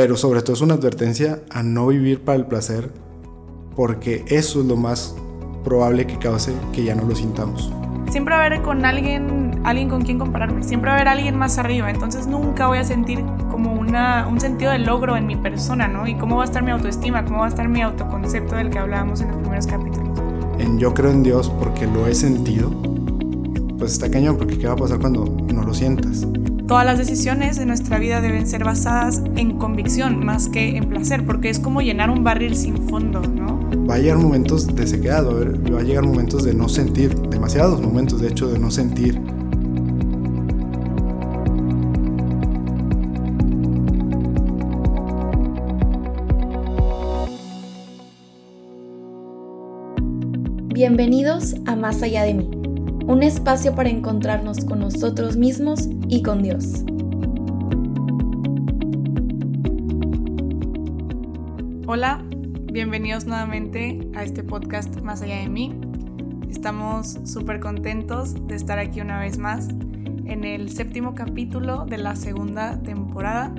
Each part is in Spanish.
pero sobre todo es una advertencia a no vivir para el placer, porque eso es lo más probable que cause que ya no lo sintamos. Siempre va a haber con alguien, alguien con quien compararme, siempre va a haber alguien más arriba, entonces nunca voy a sentir como una, un sentido de logro en mi persona, ¿no? Y cómo va a estar mi autoestima, cómo va a estar mi autoconcepto del que hablábamos en los primeros capítulos. En yo creo en Dios porque lo he sentido, pues está cañón, porque ¿qué va a pasar cuando no lo sientas? Todas las decisiones de nuestra vida deben ser basadas en convicción más que en placer, porque es como llenar un barril sin fondo, ¿no? Va a llegar momentos de sequedad, va a llegar momentos de no sentir, demasiados momentos de hecho de no sentir. Bienvenidos a Más allá de mí un espacio para encontrarnos con nosotros mismos y con Dios. Hola, bienvenidos nuevamente a este podcast Más allá de mí. Estamos súper contentos de estar aquí una vez más en el séptimo capítulo de la segunda temporada.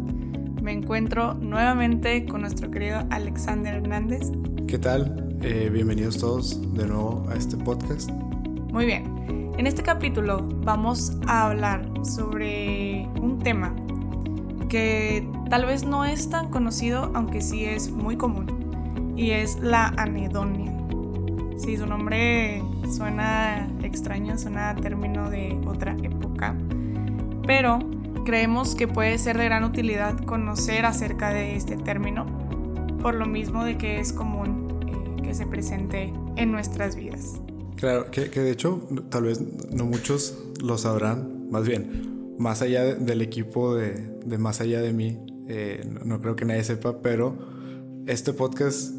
Me encuentro nuevamente con nuestro querido Alexander Hernández. ¿Qué tal? Eh, bienvenidos todos de nuevo a este podcast. Muy bien, en este capítulo vamos a hablar sobre un tema que tal vez no es tan conocido, aunque sí es muy común, y es la anedonia. Sí, su nombre suena extraño, suena a término de otra época, pero creemos que puede ser de gran utilidad conocer acerca de este término, por lo mismo de que es común eh, que se presente en nuestras vidas. Claro, que, de hecho tal vez no muchos lo sabrán, más bien, más allá del equipo de, Más allá de mí, eh, no, creo que nadie sepa, pero este podcast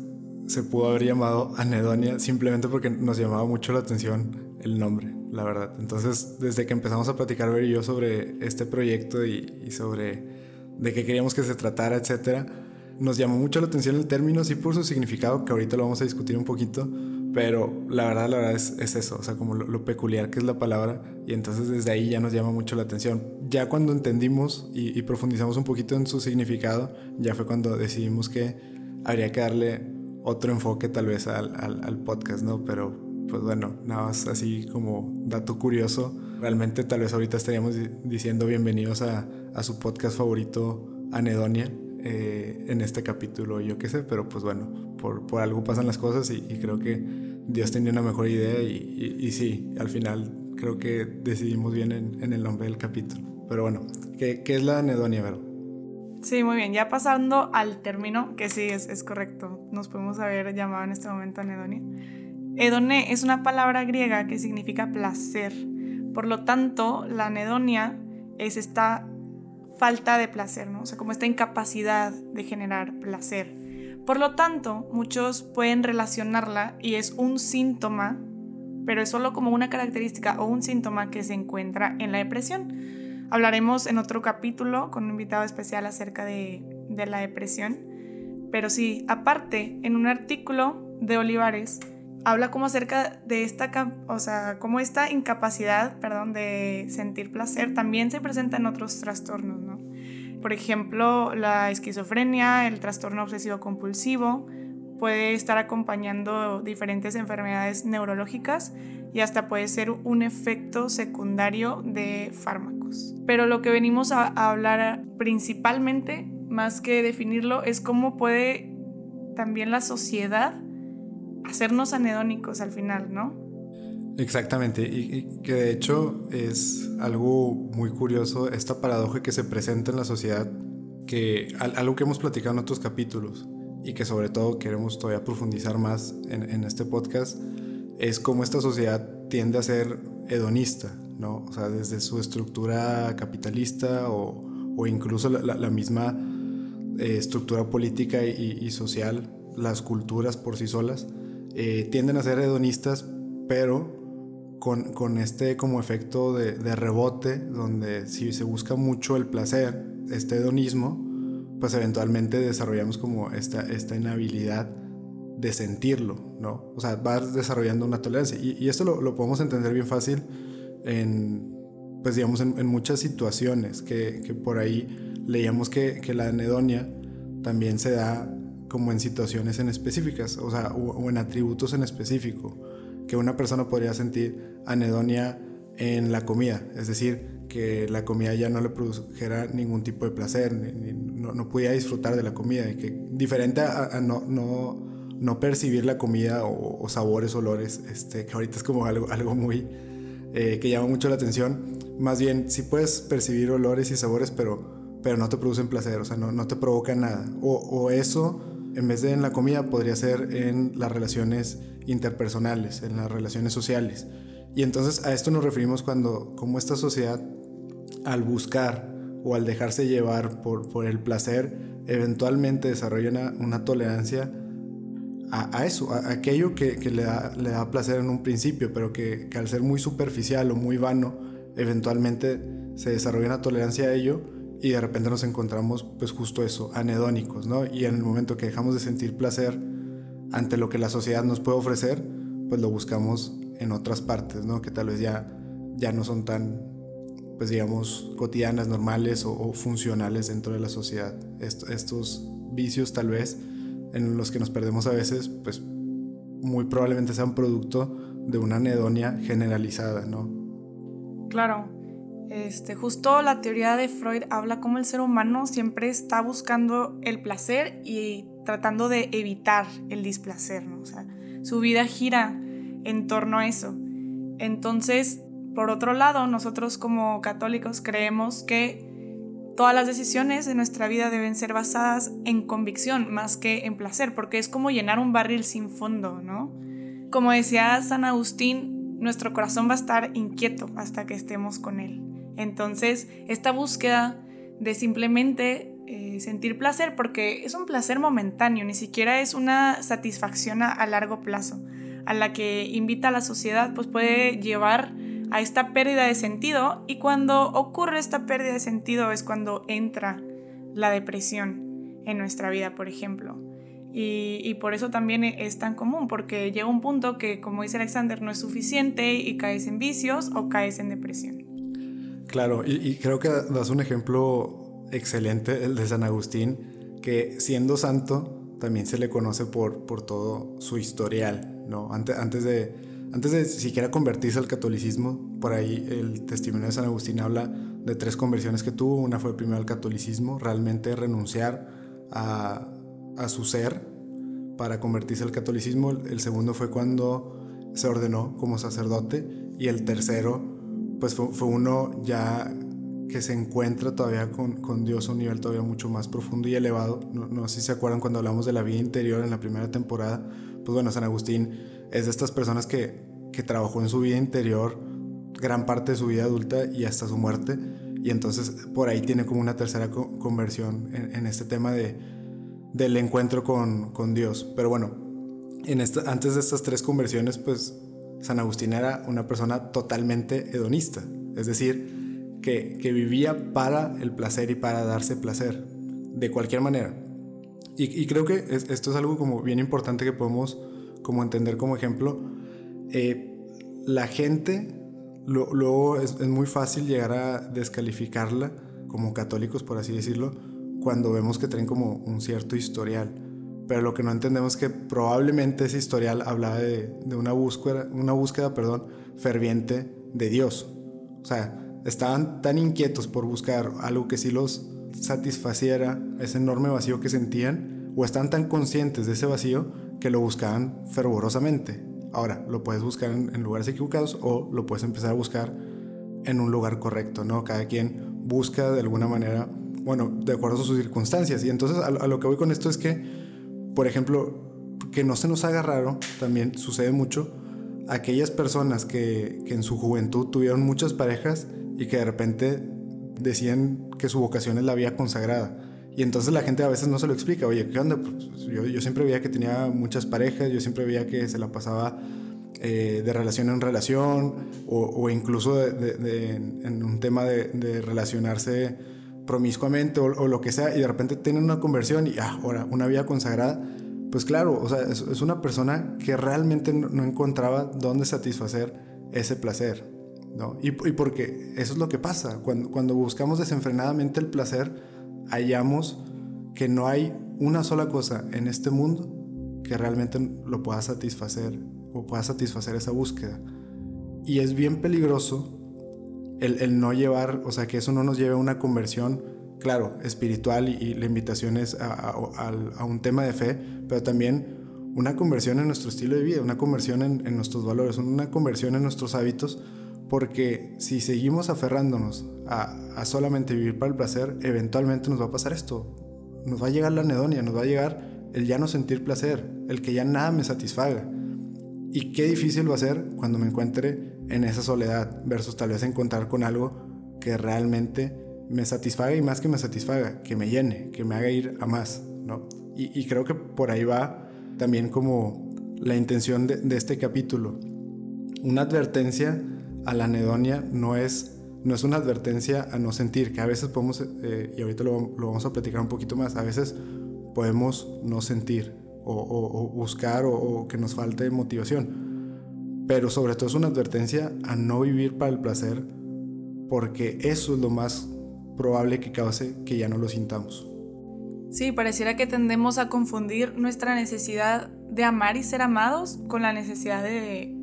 se pudo haber llamado Anedonia simplemente porque nos llamaba mucho la atención el nombre, la verdad. Entonces, desde que empezamos a platicar Ver y yo sobre este proyecto y, y sobre de qué queríamos que se tratara, etcétera, nos llamó mucho la atención el término, sí por su significado, que ahorita lo vamos a discutir un poquito, pero la verdad, la verdad es, es eso, o sea, como lo, peculiar que es la palabra, y entonces desde ahí ya nos llama mucho la atención. Ya cuando entendimos y, profundizamos un poquito en su significado, ya fue cuando decidimos que habría que darle otro enfoque tal vez al, al, podcast, ¿no? Pero pues bueno, nada más así como dato curioso, realmente tal vez ahorita estaríamos diciendo bienvenidos a, a su podcast favorito, Anedonia, eh, en este capítulo, yo qué sé, pero pues bueno, por, por algo pasan las cosas y, creo que Dios tenía una mejor idea y, y, sí, al final creo que decidimos bien en, en, el nombre del capítulo. Pero bueno, ¿qué, qué es la anedonia, verdad? Sí, muy bien. Ya pasando al término, que sí es, es correcto, nos podemos haber llamado en este momento anedonia. Edone es una palabra griega que significa placer. Por lo tanto, la anedonia es esta falta de placer, ¿no? O sea, como esta incapacidad de generar placer. Por lo tanto, muchos pueden relacionarla y es un síntoma, pero es solo como una característica o un síntoma que se encuentra en la depresión. Hablaremos en otro capítulo con un invitado especial acerca de, la depresión. Pero sí, aparte, en un artículo de Olivares, habla como acerca de esta, o sea, como esta incapacidad, perdón, de sentir placer también se presenta en otros trastornos, ¿no? Por ejemplo, la esquizofrenia, el trastorno obsesivo compulsivo, puede estar acompañando diferentes enfermedades neurológicas y hasta puede ser un efecto secundario de fármacos. Pero lo que venimos a, hablar principalmente, más que definirlo, es cómo puede también la sociedad hacernos anedónicos al final, ¿no? Exactamente, y, que de hecho es algo muy curioso esta paradoja que se presenta en la sociedad, que algo que hemos platicado en otros capítulos y que sobre todo queremos todavía profundizar más en, este podcast, es cómo esta sociedad tiende a ser hedonista, ¿no? O sea, desde su estructura capitalista o, incluso la, misma eh, estructura política y, y social, las culturas por sí solas, eh, tienden a ser hedonistas, pero con, con este como efecto de, de, rebote, donde si se busca mucho el placer, este hedonismo, pues eventualmente desarrollamos como esta, esta inhabilidad de sentirlo, ¿no? O sea, vas desarrollando una tolerancia. Y, y esto lo, lo, podemos entender bien fácil en, pues digamos, en, en muchas situaciones, que, que, por ahí leíamos que, que la anedonia también se da como en situaciones en específicas, o sea, o, en atributos en específico, que una persona podría sentir anedonia en la comida, es decir, que la comida ya no le produjera ningún tipo de placer, no, no pudiera disfrutar de la comida, y que diferente a, no, no, no, percibir la comida o, sabores, olores, este, que ahorita es como algo, algo muy eh, que llama mucho la atención, más bien sí puedes percibir olores y sabores, pero, pero no te producen placer, o sea, no, no te provoca nada, o, o eso en vez de en la comida, podría ser en las relaciones interpersonales, en las relaciones sociales. Y entonces a esto nos referimos cuando, como esta sociedad, al buscar o al dejarse llevar por, por el placer, eventualmente desarrolla una, tolerancia a, eso, a, aquello que, le, da, le, da, placer en un principio, pero que, que al ser muy superficial o muy vano, eventualmente se desarrolla una tolerancia a ello y de repente nos encontramos pues justo eso, anedónicos, ¿no? Y en el momento que dejamos de sentir placer ante lo que la sociedad nos puede ofrecer, pues lo buscamos en otras partes, ¿no? Que tal vez ya, ya no son tan, pues digamos, cotidianas, normales o, funcionales dentro de la sociedad. estos vicios tal vez en los que nos perdemos a veces, pues muy probablemente sean producto de una anedonia generalizada, ¿no? Claro, este, justo la teoría de Freud habla como el ser humano siempre está buscando el placer y tratando de evitar el displacer, su vida gira en torno a eso. Entonces, por otro lado, nosotros como católicos creemos que todas las decisiones de nuestra vida deben ser basadas en convicción más que en placer, porque es como llenar un barril sin fondo, ¿no? Como decía San Agustín, nuestro corazón va a estar inquieto hasta que estemos con él. Entonces, esta búsqueda de simplemente eh, sentir placer, porque es un placer momentáneo, ni siquiera es una satisfacción a, largo plazo, a la que invita la sociedad, pues puede llevar a esta pérdida de sentido y cuando ocurre esta pérdida de sentido es cuando entra la depresión en nuestra vida, por ejemplo. Y, y, por eso también es tan común, porque llega un punto que, como dice Alexander, no es suficiente y caes en vicios o caes en depresión. Claro, y, creo que das un ejemplo excelente, el de San Agustín, que siendo santo también se le conoce por, por todo su historial, ¿no? Antes, antes, de, antes de siquiera convertirse al catolicismo, por ahí el testimonio de San Agustín habla de tres conversiones que tuvo. Una fue primero al catolicismo, realmente renunciar a, a su ser para convertirse al catolicismo. El segundo fue cuando se ordenó como sacerdote y el tercero pues fue, uno ya que se encuentra todavía con, Dios a un nivel todavía mucho más profundo y elevado. No, sé si se acuerdan cuando hablamos de la vida interior en la primera temporada. Pues bueno, San Agustín es de estas personas que, que trabajó en su vida interior gran parte de su vida adulta y hasta su muerte. Y entonces por ahí tiene como una tercera conversión en, este tema de, del encuentro con, con Dios. Pero bueno, en esta, antes de estas tres conversiones, pues San Agustín era una persona totalmente hedonista, es decir, que, vivía para el placer y para darse placer, de cualquier manera. Y, creo que esto es algo como bien importante que podemos como entender como ejemplo. Eh, la gente luego es, muy fácil llegar a descalificarla como católicos, por así decirlo, cuando vemos que traen como un cierto historial pero lo que no entendemos es que probablemente ese historial hablaba de, una búsqueda, una búsqueda perdón, ferviente de Dios. O sea, estaban tan inquietos por buscar algo que sí los satisfaciera ese enorme vacío que sentían, o están tan conscientes de ese vacío que lo buscaban fervorosamente. Ahora, lo puedes buscar en, lugares equivocados o lo puedes empezar a buscar en un lugar correcto, ¿no? Cada quien busca de alguna manera, bueno, de acuerdo a sus circunstancias. Y entonces a lo que voy con esto es que por ejemplo, que no se nos haga raro, también sucede mucho, aquellas personas que, en su juventud tuvieron muchas parejas y que de repente decían que su vocación es la vida consagrada. Y entonces la gente a veces no se lo explica, oye, ¿qué onda? Pues yo, siempre veía que tenía muchas parejas, yo siempre veía que se la pasaba eh, de relación en relación o, incluso en un tema de, relacionarse promiscuamente o, lo que sea y de repente tienen una conversión y ah, ahora una vida consagrada, pues claro, o sea, es, una persona que realmente no, encontraba dónde satisfacer ese placer, ¿no? Y, y, porque eso es lo que pasa, cuando, cuando buscamos desenfrenadamente el placer, hallamos que no hay una sola cosa en este mundo que realmente lo pueda satisfacer o pueda satisfacer esa búsqueda. Y es bien peligroso el, no llevar, o sea, que eso no nos lleve a una conversión, claro, espiritual y, la invitación es a, un tema de fe, pero también una conversión en nuestro estilo de vida, una conversión en, en nuestros valores, una conversión en nuestros hábitos, porque si seguimos aferrándonos a, a, solamente vivir para el placer, eventualmente nos va a pasar esto. Nos va a llegar la anedonia, nos va a llegar el ya no sentir placer, el que ya nada me satisfaga. Y qué difícil va a ser cuando me encuentre en esa soledad versus tal vez encontrar con algo que realmente me satisfaga y más que me satisfaga, que me llene, que me haga ir a más, ¿no? Y, creo que por ahí va también como la intención de, este capítulo. Una advertencia a la anedonia no es, no es una advertencia a no sentir, que a veces podemos, eh, y ahorita lo, lo vamos a platicar un poquito más, a veces podemos no sentir o, buscar o, que nos falte motivación. Pero sobre todo es una advertencia a no vivir para el placer porque eso es lo más probable que cause que ya no lo sintamos. Sí, pareciera que tendemos a confundir nuestra necesidad de amar y ser amados con la necesidad de,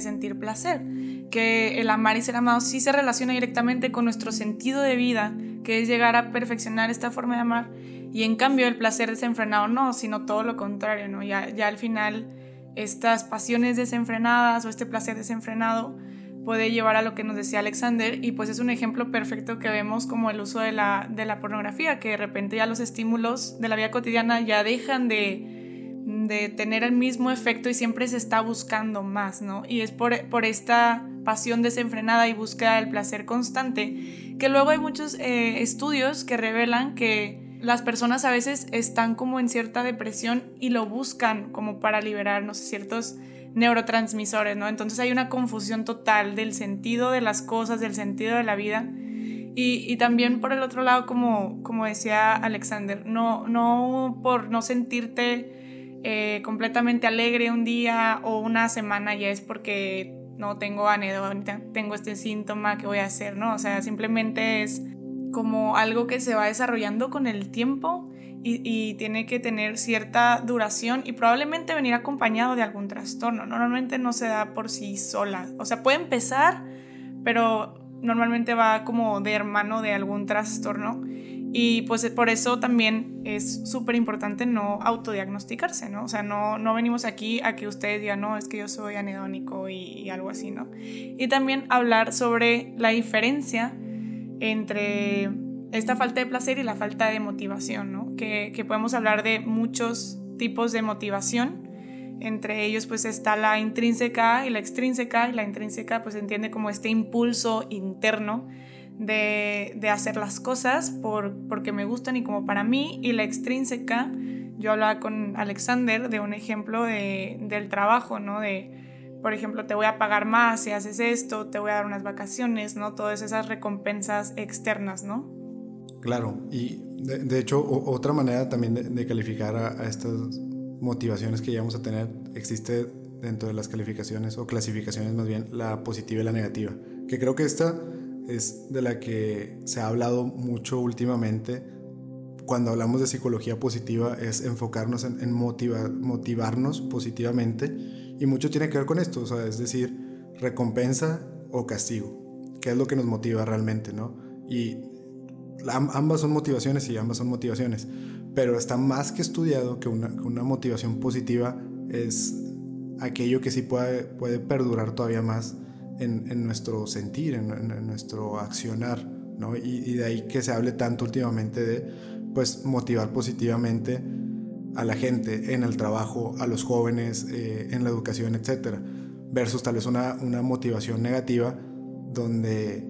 sentir placer. Que el amar y ser amados sí se relaciona directamente con nuestro sentido de vida, que es llegar a perfeccionar esta forma de amar y en cambio el placer desenfrenado no, sino todo lo contrario, ¿no? Ya, ya al final estas pasiones desenfrenadas o este placer desenfrenado puede llevar a lo que nos decía Alexander y pues es un ejemplo perfecto que vemos como el uso de la, de la pornografía, que de repente ya los estímulos de la vida cotidiana ya dejan de, de tener el mismo efecto y siempre se está buscando más, ¿no? Y es por, por esta pasión desenfrenada y búsqueda del placer constante que luego hay muchos eh, estudios que revelan que las personas a veces están como en cierta depresión y lo buscan como para liberar, no sé, ciertos neurotransmisores, ¿no? Entonces hay una confusión total del sentido de las cosas, del sentido de la vida. Y, también por el otro lado, como, como decía Alexander, no, no por no sentirte eh, completamente alegre un día o una semana ya es porque no tengo anedonia, tengo este síntoma que voy a hacer, ¿no? O sea, simplemente es como algo que se va desarrollando con el tiempo y, tiene que tener cierta duración y probablemente venir acompañado de algún trastorno. Normalmente no se da por sí sola. O sea, puede empezar, pero normalmente va como de hermano de algún trastorno. Y pues por eso también es súper importante no autodiagnosticarse, ¿no? O sea, no, no venimos aquí a que ustedes digan, no, es que yo soy anedónico y, y algo así, ¿no? Y también hablar sobre la diferencia entre esta falta de placer y la falta de motivación, ¿no? Que, podemos hablar de muchos tipos de motivación. Entre ellos pues está la intrínseca y la extrínseca y la intrínseca pues entiende como este impulso interno de, hacer las cosas por, porque me gustan y como para mí y la extrínseca yo hablaba con Alexander de un ejemplo del trabajo, ¿no? De, por ejemplo, te voy a pagar más si haces esto, te voy a dar unas vacaciones, ¿no? Todas esas recompensas externas, ¿no? Claro, y de, hecho otra manera también de, calificar a, estas motivaciones que vamos a tener existe dentro de las calificaciones o clasificaciones más bien la positiva y la negativa, que creo que esta es de la que se ha hablado mucho últimamente cuando hablamos de psicología positiva es enfocarnos en, en motivarnos positivamente y mucho tiene que ver con esto, o sea, es decir, recompensa o castigo, que es lo que nos motiva realmente, ¿no? Y ambas son motivaciones y ambas son motivaciones, pero está más que estudiado que una, motivación positiva es aquello que sí puede, puede perdurar todavía más en, nuestro sentir, en, nuestro accionar, ¿no? Y, de ahí que se hable tanto últimamente de, pues, motivar positivamente a la gente en el trabajo, a los jóvenes, eh, en la educación, etc. Versus tal vez una, una motivación negativa donde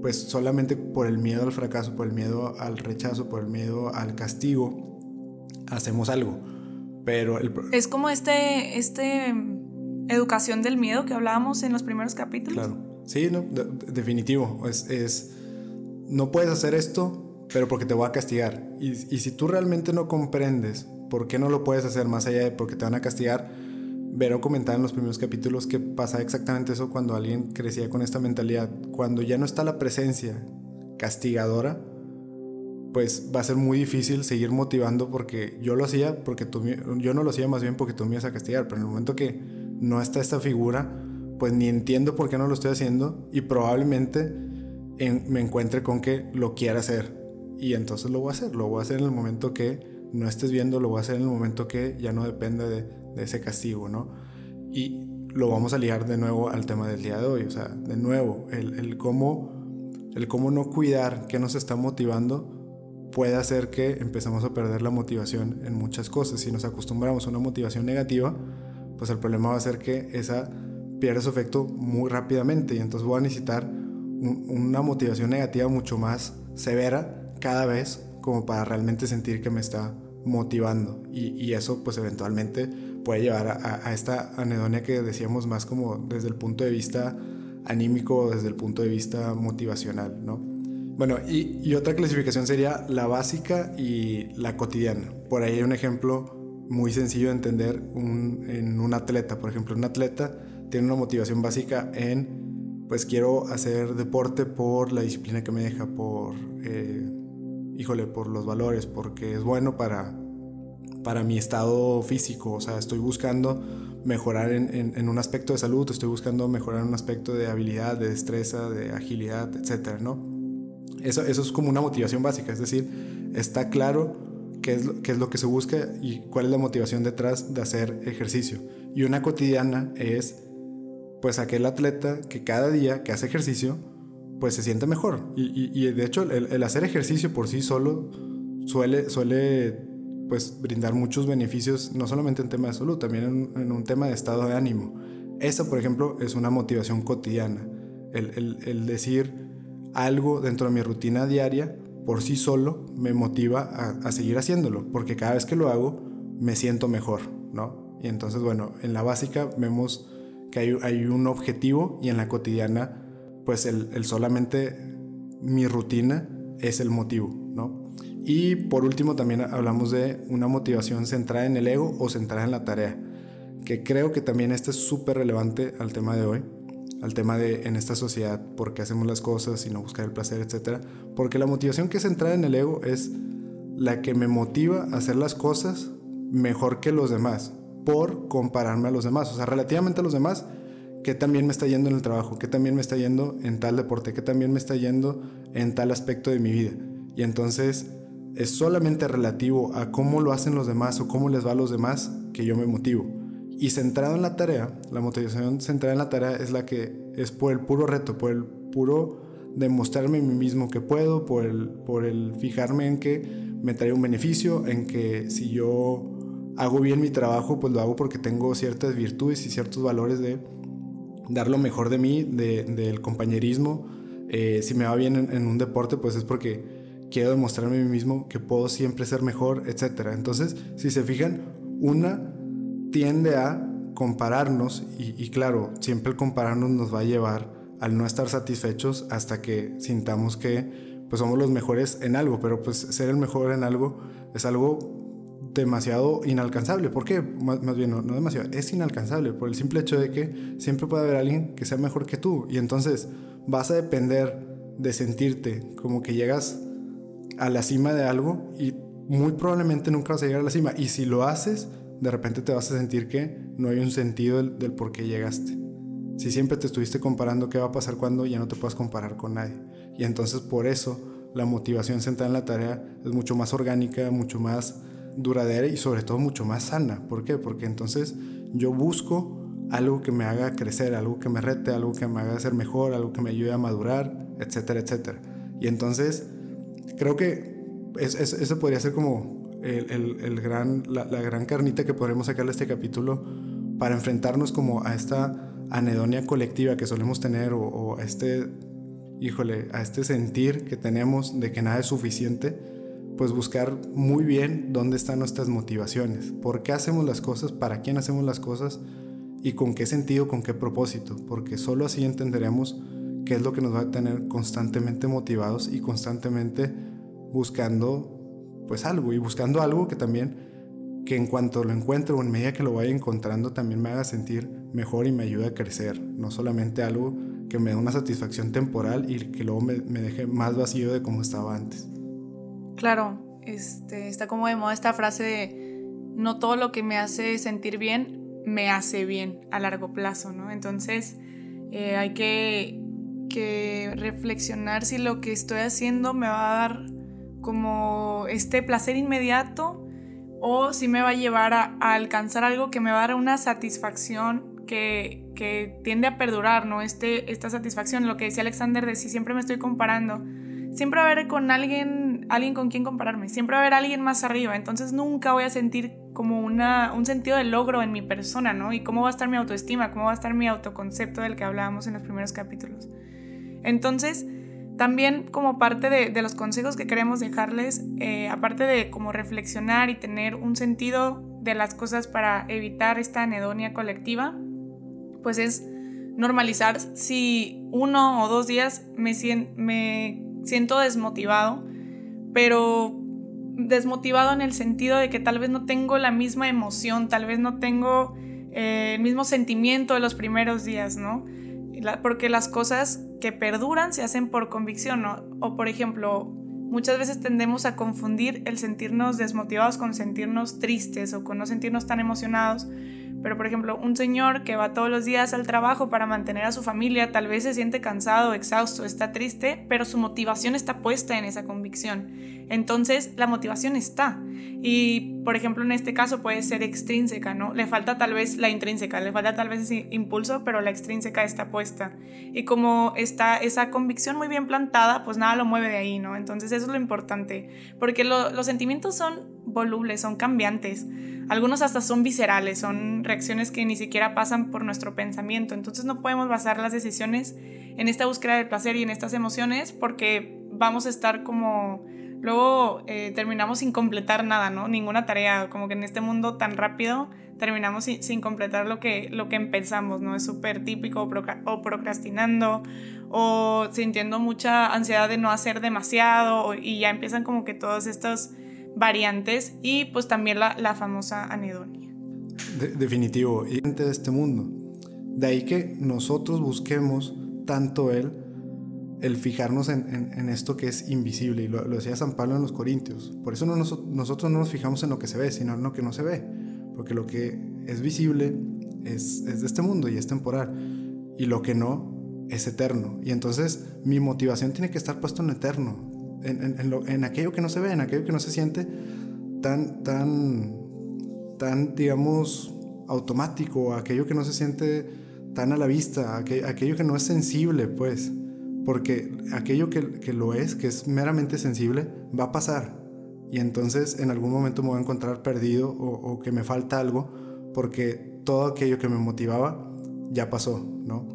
pues solamente por el miedo al fracaso, por el miedo al rechazo, por el miedo al castigo, hacemos algo. Pero es como este, este educación del miedo que hablábamos en los primeros capítulos. Claro, sí, no, definitivo. Es, es, no puedes hacer esto pero porque te voy a castigar. Y, si tú realmente no comprendes por qué no lo puedes hacer más allá de porque te van a castigar, Vero comentaba en los primeros capítulos que pasa exactamente eso cuando alguien crecía con esta mentalidad. Cuando ya no está la presencia castigadora, pues va a ser muy difícil seguir motivando porque yo lo hacía, porque tú, yo no lo hacía más bien porque tú me ibas a castigar, pero en el momento que no está esta figura, pues ni entiendo por qué no lo estoy haciendo y probablemente me encuentre con que lo quiera hacer. Y entonces lo voy a hacer, lo voy a hacer en el momento que no estés viendo, lo voy a hacer en el momento que ya no dependa de, ese castigo, ¿no? Y lo vamos a liar de nuevo al tema del día de hoy, o sea, de nuevo, el, el cómo, el cómo no cuidar qué nos está motivando puede hacer que empecemos a perder la motivación en muchas cosas. Si nos acostumbramos a una motivación negativa, pues el problema va a ser que esa pierda su efecto muy rápidamente y entonces voy a necesitar una motivación negativa mucho más severa cada vez como para realmente sentir que me está motivando y, eso pues eventualmente puede llevar a, a, esta anedonia que decíamos más como desde el punto de vista anímico, desde el punto de vista motivacional, ¿no? Bueno, y, otra clasificación sería la básica y la cotidiana. Por ahí hay un ejemplo muy sencillo de entender en un atleta. Por ejemplo, un atleta tiene una motivación básica en, pues quiero hacer deporte por la disciplina que me deja, por, eh, híjole, por los valores, porque es bueno para, para mi estado físico. O sea, estoy buscando mejorar en, un aspecto de salud, estoy buscando mejorar en un aspecto de habilidad, de destreza, de agilidad, etcétera, ¿no? Eso, eso es como una motivación básica, es decir, está claro qué es, qué es lo que se busca y cuál es la motivación detrás de hacer ejercicio. Y una cotidiana es, pues, aquel atleta que cada día que hace ejercicio, pues se siente mejor. Y, y, de hecho, el, hacer ejercicio por sí solo suele, suele pues, brindar muchos beneficios, no solamente en tema de salud, también en, en un tema de estado de ánimo. Esa, por ejemplo, es una motivación cotidiana. El, el, el decir, algo dentro de mi rutina diaria por sí solo me motiva a, seguir haciéndolo, porque cada vez que lo hago me siento mejor, ¿no? Y entonces, bueno, en la básica vemos que hay, un objetivo y en la cotidiana, pues el, solamente mi rutina es el motivo, ¿no? Y por último también hablamos de una motivación centrada en el ego o centrada en la tarea, que creo que también este es súper relevante al tema de hoy al tema de en esta sociedad, por qué hacemos las cosas y no buscar el placer, etc. Porque la motivación que es centrada en el ego es la que me motiva a hacer las cosas mejor que los demás, por compararme a los demás. O sea, relativamente a los demás, que también me está yendo en el trabajo, que también me está yendo en tal deporte, que también me está yendo en tal aspecto de mi vida. Y entonces es solamente relativo a cómo lo hacen los demás o cómo les va a los demás que yo me motivo. Y centrado en la tarea, la motivación centrada en la tarea es la que es por el puro reto, por el puro demostrarme a mí mismo que puedo, por el, por el fijarme en que me trae un beneficio, en que si yo hago bien mi trabajo, pues lo hago porque tengo ciertas virtudes y ciertos valores de dar lo mejor de mí, del compañerismo. Eh, si me va bien en, un deporte, pues es porque quiero demostrarme a mí mismo que puedo siempre ser mejor, etc. Entonces, si se fijan, una tiende a compararnos y, claro, siempre el compararnos nos va a llevar al no estar satisfechos hasta que sintamos que pues somos los mejores en algo, pero pues ser el mejor en algo es algo demasiado inalcanzable. ¿Por qué? Más, bien, no, demasiado, es inalcanzable por el simple hecho de que siempre puede haber alguien que sea mejor que tú y entonces vas a depender de sentirte como que llegas a la cima de algo y muy probablemente nunca vas a llegar a la cima y si lo haces de repente te vas a sentir que no hay un sentido del, por qué llegaste. Si siempre te estuviste comparando, ¿qué va a pasar cuando ya no te puedas comparar con nadie? Y entonces por eso la motivación centrada en la tarea es mucho más orgánica, mucho más duradera y sobre todo mucho más sana. ¿Por qué? Porque entonces yo busco algo que me haga crecer, algo que me rete, algo que me haga ser mejor, algo que me ayude a madurar, etcétera, etcétera. Y entonces creo que eso podría ser como el, gran, la, gran carnita que podremos sacarle a este capítulo para enfrentarnos como a esta anedonia colectiva que solemos tener o, a este, híjole, a este sentir que tenemos de que nada es suficiente, pues buscar muy bien dónde están nuestras motivaciones, por qué hacemos las cosas, para quién hacemos las cosas y con qué sentido, con qué propósito, porque solo así entenderemos qué es lo que nos va a tener constantemente motivados y constantemente buscando pues algo y buscando algo que también, que en cuanto lo encuentre o en medida que lo vaya encontrando, también me haga sentir mejor y me ayude a crecer. No solamente algo que me dé una satisfacción temporal y que luego me, me deje más vacío de como estaba antes. Claro, este, está como de moda esta frase de no todo lo que me hace sentir bien me hace bien a largo plazo, ¿no? Entonces eh, hay que, reflexionar si lo que estoy haciendo me va a dar como este placer inmediato o si me va a llevar a, alcanzar algo que me va a dar una satisfacción que, que, tiende a perdurar, ¿no? Este, esta satisfacción, lo que decía Alexander de si siempre me estoy comparando, siempre va a haber con alguien, alguien con quien compararme, siempre va a haber alguien más arriba, entonces nunca voy a sentir como una, un sentido de logro en mi persona, ¿no? Y cómo va a estar mi autoestima, cómo va a estar mi autoconcepto del que hablábamos en los primeros capítulos. Entonces, también como parte de, los consejos que queremos dejarles, eh, aparte de como reflexionar y tener un sentido de las cosas para evitar esta anedonia colectiva, pues es normalizar si uno o dos días me, me siento desmotivado, pero desmotivado en el sentido de que tal vez no tengo la misma emoción, tal vez no tengo eh, el mismo sentimiento de los primeros días, ¿no? porque las cosas que perduran se hacen por convicción, ¿no? O por ejemplo, muchas veces tendemos a confundir el sentirnos desmotivados con sentirnos tristes o con no sentirnos tan emocionados pero por ejemplo, un señor que va todos los días al trabajo para mantener a su familia, tal vez se siente cansado, exhausto, está triste, pero su motivación está puesta en esa convicción. Entonces, la motivación está. Y, por ejemplo, en este caso puede ser extrínseca, ¿no? Le falta tal vez la intrínseca, le falta tal vez ese impulso, pero la extrínseca está puesta. Y como está esa convicción muy bien plantada, pues nada lo mueve de ahí, ¿no? Entonces, eso es lo importante, porque los sentimientos son volubles, son cambiantes. Algunos hasta son viscerales, son reacciones que ni siquiera pasan por nuestro pensamiento. Entonces no podemos basar las decisiones en esta búsqueda de placer y en estas emociones porque vamos a estar como... Luego eh, terminamos sin completar nada, ¿no? Ninguna tarea, como que en este mundo tan rápido terminamos sin, completar lo que, lo que empezamos, ¿no? Es súper típico o, procrastinando o sintiendo mucha ansiedad de no hacer demasiado y ya empiezan como que todos estos variantes y pues también la, famosa anedonia. definitivo, y de este mundo. De ahí que nosotros busquemos tanto él, el fijarnos en, esto que es invisible, y lo, decía San Pablo en los Corintios. Por eso no nosotros no nos fijamos en lo que se ve, sino en lo que no se ve, porque lo que es visible es, es de este mundo y es temporal, y lo que no es eterno. Y entonces mi motivación tiene que estar puesto en eterno, en, aquello que no se ve, en aquello que no se siente tan, tan, tan, digamos, automático, aquello que no se siente tan a la vista, aquello, que no es sensible, pues, porque aquello que, lo es, que es meramente sensible, va a pasar. Y entonces en algún momento me voy a encontrar perdido o, o que me falta algo, porque todo aquello que me motivaba ya pasó, ¿no?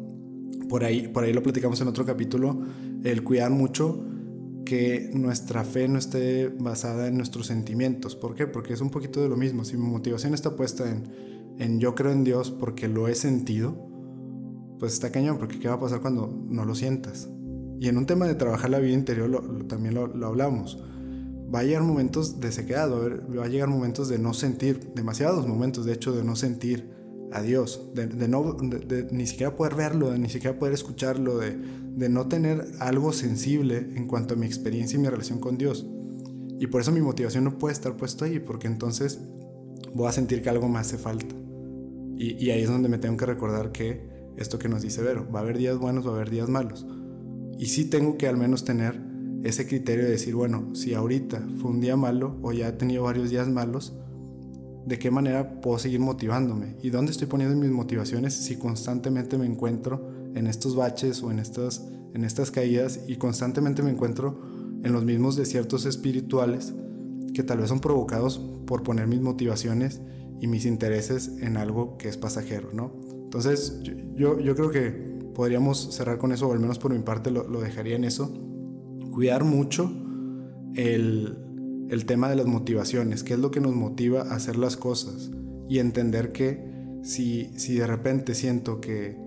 Por ahí, por ahí lo platicamos en otro capítulo, el cuidar mucho que nuestra fe no esté basada en nuestros sentimientos. ¿Por qué? Porque es un poquito de lo mismo. Si mi motivación está puesta en, en yo creo en Dios porque lo he sentido, pues está cañón, porque ¿qué va a pasar cuando no lo sientas? Y en un tema de trabajar la vida interior también lo, lo, hablamos. Va a llegar momentos de sequedad, va a llegar momentos de no sentir, demasiados momentos de hecho de no sentir a Dios, de, no, de, ni siquiera poder verlo, de ni siquiera poder escucharlo, de, de no tener algo sensible en cuanto a mi experiencia y mi relación con Dios. Y por eso mi motivación no puede estar puesto ahí, porque entonces voy a sentir que algo me hace falta. Y, y ahí es donde me tengo que recordar que esto que nos dice Vero, va a haber días buenos, va a haber días malos. Y sí tengo que al menos tener ese criterio de decir, bueno, si ahorita fue un día malo o ya he tenido varios días malos, de qué manera puedo seguir motivándome y dónde estoy poniendo mis motivaciones si constantemente me encuentro en estos baches o en estas, en estas caídas y constantemente me encuentro en los mismos desiertos espirituales que tal vez son provocados por poner mis motivaciones y mis intereses en algo que es pasajero, ¿no? Entonces yo, yo creo que podríamos cerrar con eso, o al menos por mi parte lo, dejaría en eso. Cuidar mucho el, el tema de las motivaciones, qué es lo que nos motiva a hacer las cosas y entender que si, si de repente siento que,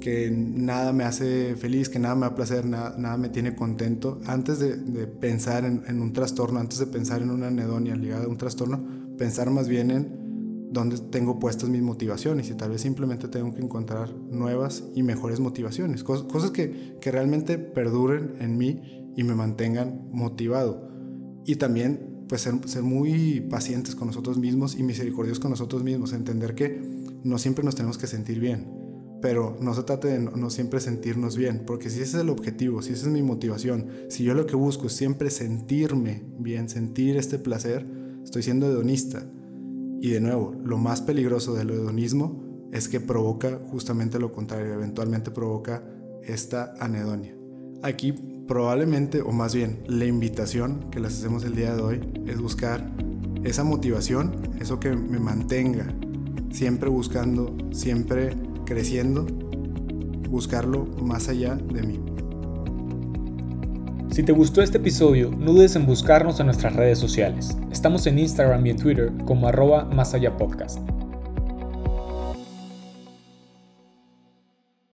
que nada me hace feliz, que nada me da placer, nada, nada me tiene contento, antes de, pensar en, un trastorno, antes de pensar en una anedonia ligada a un trastorno, pensar más bien en dónde tengo puestas mis motivaciones y tal vez simplemente tengo que encontrar nuevas y mejores motivaciones, cosas, que, que realmente perduren en mí y me mantengan motivado y también pues ser, ser, muy pacientes con nosotros mismos y misericordiosos con nosotros mismos, entender que no siempre nos tenemos que sentir bien, pero no se trata de no, siempre sentirnos bien, porque si ese es el objetivo, si esa es mi motivación, si yo lo que busco es siempre sentirme bien, sentir este placer, estoy siendo hedonista. Y de nuevo, lo más peligroso del hedonismo es que provoca justamente lo contrario, eventualmente provoca esta anedonia. Aquí probablemente, o más bien la invitación que les hacemos el día de hoy, es buscar esa motivación, eso que me mantenga siempre buscando, siempre creciendo, buscarlo más allá de mí. Si te gustó este episodio, no dudes en buscarnos en nuestras redes sociales. Estamos en Instagram y en Twitter como arroba.